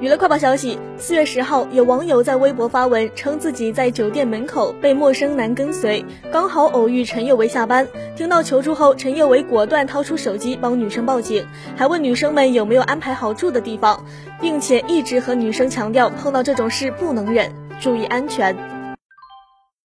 娱乐快报消息四月十号有网友在微博发文称自己在酒店门口被陌生男跟随刚好偶遇陈宥维下班。听到求助后陈宥维果断掏出手机帮女生报警还问女生们有没有安排好住的地方并且一直和女生强调碰到这种事不能忍注意安全。